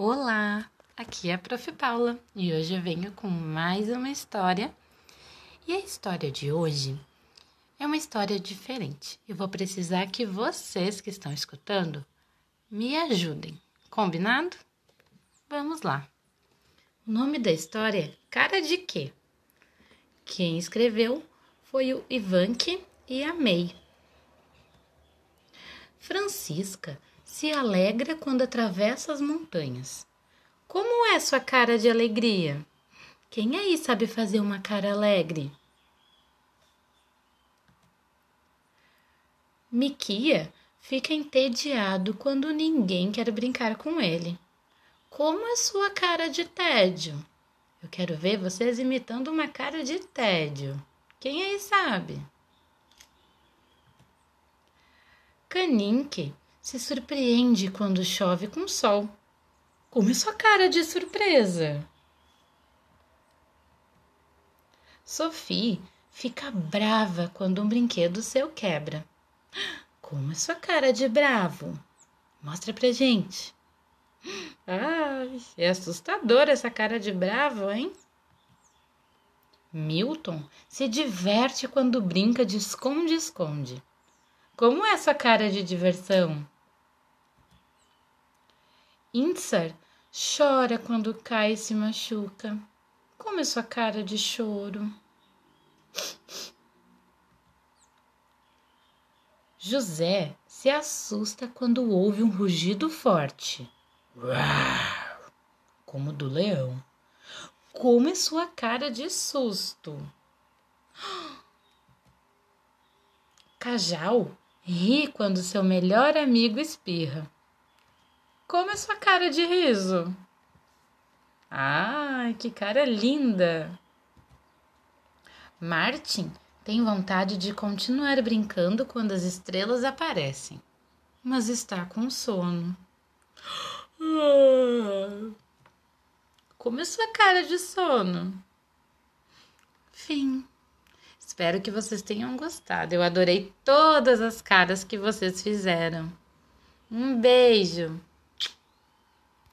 Olá, aqui é a Prof. Paula e hoje eu venho com mais uma história. E a história de hoje é uma história diferente. Eu vou precisar que vocês que estão escutando me ajudem. Combinado? Vamos lá. O nome da história é Cara de Quê? Quem escreveu foi o Ivanke e a May. Francisca se alegra quando atravessa as montanhas. Como é sua cara de alegria? Quem aí sabe fazer uma cara alegre? Miquia fica entediado quando ninguém quer brincar com ele. Como é sua cara de tédio? Eu quero ver vocês imitando uma cara de tédio. Quem aí sabe? Caninque se surpreende quando chove com sol. Como é sua cara de surpresa? Sophie fica brava quando um brinquedo seu quebra. Como é sua cara de bravo? Mostra pra gente. Ai, é assustador essa cara de bravo, hein? Milton se diverte quando brinca de esconde-esconde. Como é essa cara de diversão? Insar chora quando cai e se machuca. Como é sua cara de choro? José se assusta quando ouve um rugido forte. Como do leão. Como é sua cara de susto? Cajal Ri quando seu melhor amigo espirra. Como é sua cara de riso? Ai, que cara linda! Martin tem vontade de continuar brincando quando as estrelas aparecem, mas está com sono. Como é sua cara de sono? Fim. Espero que vocês tenham gostado. Eu adorei todas as caras que vocês fizeram. Um beijo!